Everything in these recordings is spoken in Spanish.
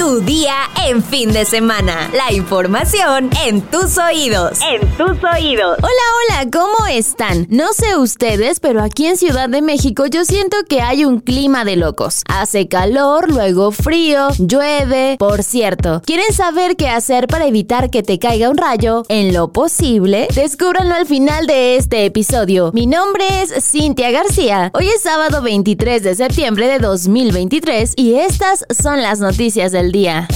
Tu día en fin de semana. La información en tus oídos. En tus oídos. Hola, hola, ¿cómo están? No sé ustedes, pero aquí en Ciudad de México yo siento que hay un clima de locos. Hace calor, luego frío, llueve. Por cierto, ¿quieren saber qué hacer para evitar que te caiga un rayo? En lo posible, descúbranlo al final de este episodio. Mi nombre es Cintia García. Hoy es sábado 23 de septiembre de 2023 y estas son las noticias del día.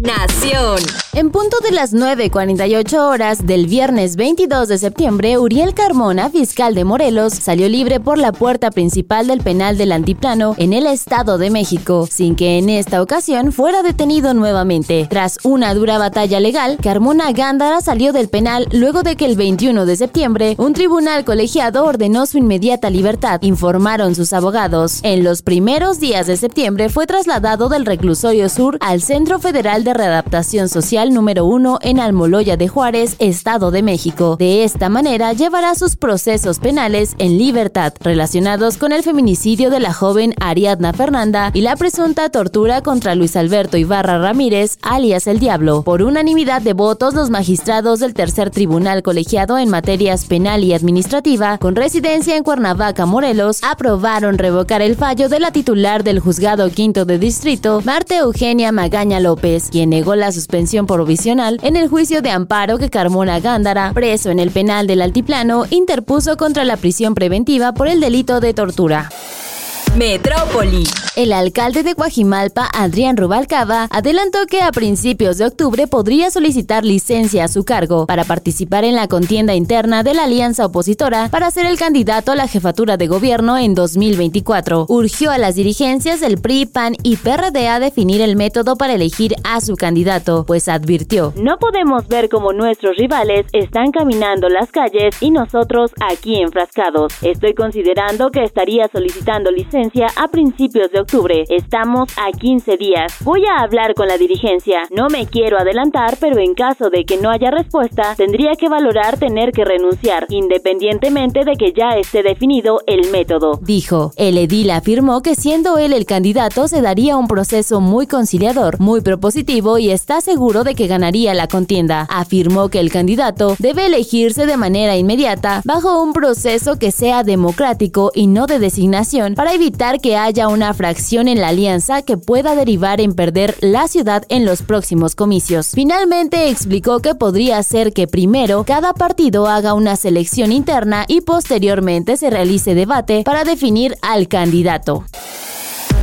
Nación. En punto de las 9.48 horas del viernes 22 de septiembre, Uriel Carmona, fiscal de Morelos, salió libre por la puerta principal del penal del Antiplano en el Estado de México, sin que en esta ocasión fuera detenido nuevamente. Tras una dura batalla legal, Carmona Gándara salió del penal luego de que el 21 de septiembre un tribunal colegiado ordenó su inmediata libertad, informaron sus abogados. En los primeros días de septiembre fue trasladado del reclusorio sur al Centro Federal de Readaptación Social número 1 en Almoloya de Juárez, Estado de México. De esta manera llevará sus procesos penales en libertad relacionados con el feminicidio de la joven Ariadna Fernanda y la presunta tortura contra Luis Alberto Ibarra Ramírez, alias El Diablo. Por unanimidad de votos, los magistrados del tercer tribunal colegiado en materias penal y administrativa, con residencia en Cuernavaca, Morelos, aprobaron revocar el fallo de la titular del juzgado quinto de distrito, Marte Eugenia Magaña López, negó la suspensión provisional en el juicio de amparo que Carmona Gándara, preso en el penal del Altiplano, interpuso contra la prisión preventiva por el delito de tortura. Metrópoli. El alcalde de Guajimalpa, Adrián Rubalcaba, adelantó que a principios de octubre podría solicitar licencia a su cargo para participar en la contienda interna de la alianza opositora para ser el candidato a la jefatura de gobierno en 2024. Urgió a las dirigencias del PRI, PAN y PRD a definir el método para elegir a su candidato, pues advirtió: No podemos ver cómo nuestros rivales están caminando las calles y nosotros aquí enfrascados. Estoy considerando que estaría solicitando licencia a principios de octubre. Estamos a 15 días. Voy a hablar con la dirigencia. No me quiero adelantar, pero en caso de que no haya respuesta, tendría que valorar tener que renunciar, independientemente de que ya esté definido el método. Dijo. El edil afirmó que siendo él el candidato se daría un proceso muy conciliador, muy propositivo y está seguro de que ganaría la contienda. Afirmó que el candidato debe elegirse de manera inmediata bajo un proceso que sea democrático y no de designación para evitar que haya una fracción acción en la alianza que pueda derivar en perder la ciudad en los próximos comicios. Finalmente explicó que podría ser que primero cada partido haga una selección interna y posteriormente se realice debate para definir al candidato.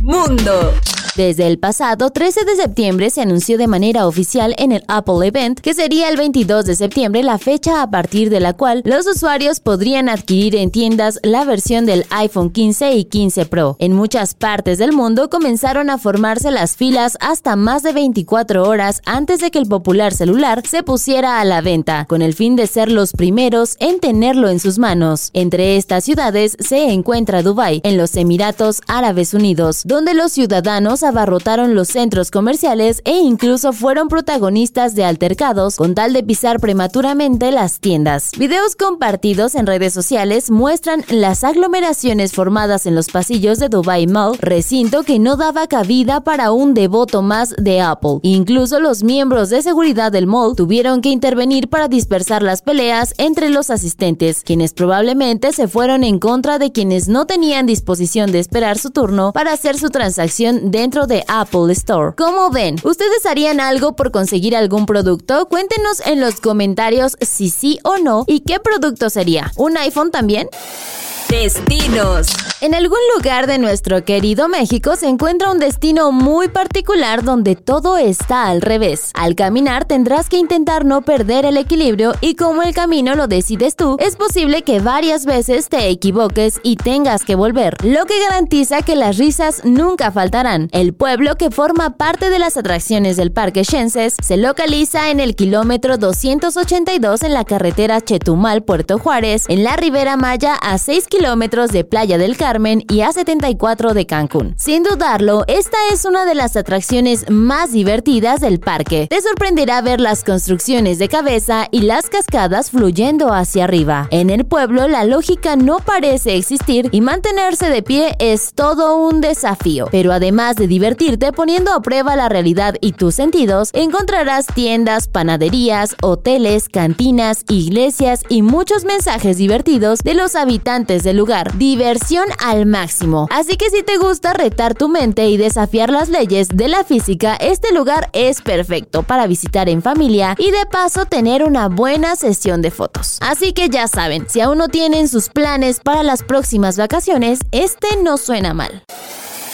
Mundo. Desde el pasado 13 de septiembre se anunció de manera oficial en el Apple Event que sería el 22 de septiembre la fecha a partir de la cual los usuarios podrían adquirir en tiendas la versión del iPhone 15 y 15 Pro. En muchas partes del mundo comenzaron a formarse las filas hasta más de 24 horas antes de que el popular celular se pusiera a la venta, con el fin de ser los primeros en tenerlo en sus manos. Entre estas ciudades se encuentra Dubai, en los Emiratos Árabes Unidos, donde los ciudadanos abarrotaron los centros comerciales e incluso fueron protagonistas de altercados con tal de pisar prematuramente las tiendas. Videos compartidos en redes sociales muestran las aglomeraciones formadas en los pasillos de Dubai Mall, recinto que no daba cabida para un devoto más de Apple. Incluso los miembros de seguridad del mall tuvieron que intervenir para dispersar las peleas entre los asistentes, quienes probablemente se fueron en contra de quienes no tenían disposición de esperar su turno para hacer su transacción dentro de Apple Store. ¿Cómo ven? ¿Ustedes harían algo por conseguir algún producto? Cuéntenos en los comentarios si sí o no y qué producto sería. ¿Un iPhone también? Destinos. En algún lugar de nuestro querido México se encuentra un destino muy particular donde todo está al revés. Al caminar tendrás que intentar no perder el equilibrio y como el camino lo decides tú, es posible que varias veces te equivoques y tengas que volver, lo que garantiza que las risas nunca faltarán. El pueblo que forma parte de las atracciones del Parque Shenses se localiza en el kilómetro 282 en la carretera Chetumal-Puerto Juárez, en la Ribera Maya a 6 kilómetros kilómetros de Playa del Carmen y a 74 de Cancún. Sin dudarlo, esta es una de las atracciones más divertidas del parque. Te sorprenderá ver las construcciones de cabeza y las cascadas fluyendo hacia arriba. En el pueblo la lógica no parece existir y mantenerse de pie es todo un desafío. Pero además de divertirte poniendo a prueba la realidad y tus sentidos, encontrarás tiendas, panaderías, hoteles, cantinas, iglesias y muchos mensajes divertidos de los habitantes lugar. Diversión al máximo. Así que si te gusta retar tu mente y desafiar las leyes de la física, este lugar es perfecto para visitar en familia y de paso tener una buena sesión de fotos. Así que ya saben, si aún no tienen sus planes para las próximas vacaciones, este no suena mal.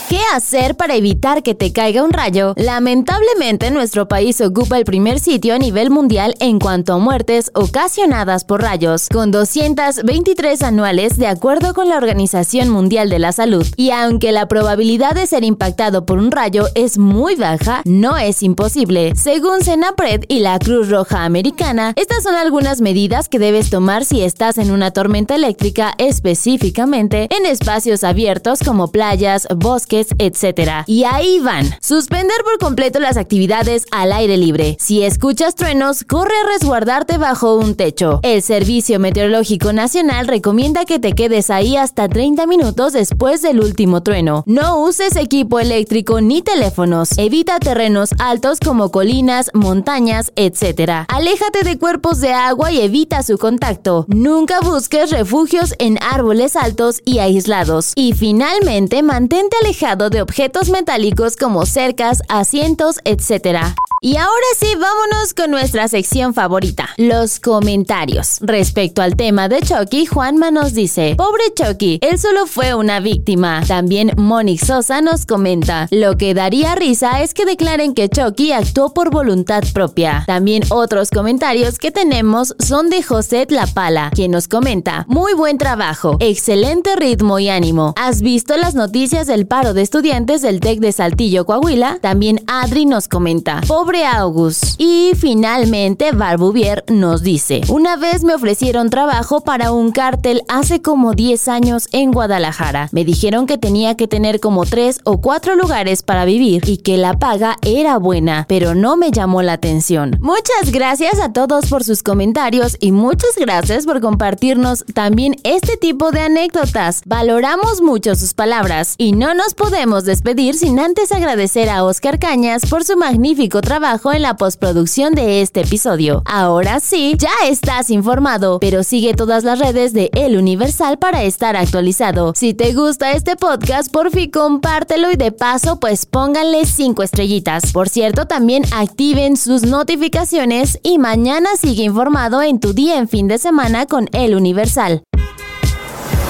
¿Qué hacer para evitar que te caiga un rayo? Lamentablemente, nuestro país ocupa el primer sitio a nivel mundial en cuanto a muertes ocasionadas por rayos, con 223 anuales de acuerdo con la Organización Mundial de la Salud. Y aunque la probabilidad de ser impactado por un rayo es muy baja, no es imposible. Según Senapred y la Cruz Roja Americana, estas son algunas medidas que debes tomar si estás en una tormenta eléctrica, específicamente en espacios abiertos como playas, bosques, etc. Y ahí van. Suspender por completo las actividades al aire libre. Si escuchas truenos, corre a resguardarte bajo un techo. El Servicio Meteorológico Nacional recomienda que te quedes ahí hasta 30 minutos después del último trueno. No uses equipo eléctrico ni teléfonos. Evita terrenos altos como colinas, montañas, etc. Aléjate de cuerpos de agua y evita su contacto. Nunca busques refugios en árboles altos y aislados. Y finalmente, mantente alejado de objetos metálicos como cercas, asientos, etc. Y ahora sí, vámonos con nuestra sección favorita, los comentarios. Respecto al tema de Chucky, Juanma nos dice, pobre Chucky, él solo fue una víctima. También Monique Sosa nos comenta, lo que daría risa es que declaren que Chucky actuó por voluntad propia. También otros comentarios que tenemos son de José La Pala, quien nos comenta, muy buen trabajo, excelente ritmo y ánimo. ¿Has visto las noticias del paro de estudiantes del TEC de Saltillo, Coahuila? También Adri nos comenta, pobre August. Y finalmente Barbuvier nos dice, una vez me ofrecieron trabajo para un cártel hace como 10 años en Guadalajara. Me dijeron que tenía que tener como 3 o 4 lugares para vivir y que la paga era buena, pero no me llamó la atención. Muchas gracias a todos por sus comentarios y muchas gracias por compartirnos también este tipo de anécdotas. Valoramos mucho sus palabras y no nos podemos despedir sin antes agradecer a Oscar Cañas por su magnífico trabajo en la postproducción de este episodio. Ahora sí, ya estás informado, pero sigue todas las redes de El Universal para estar actualizado. Si te gusta este podcast, por fin compártelo y de paso, pues pónganle 5 estrellitas. Por cierto, también activen sus notificaciones y mañana sigue informado en tu día en fin de semana con El Universal.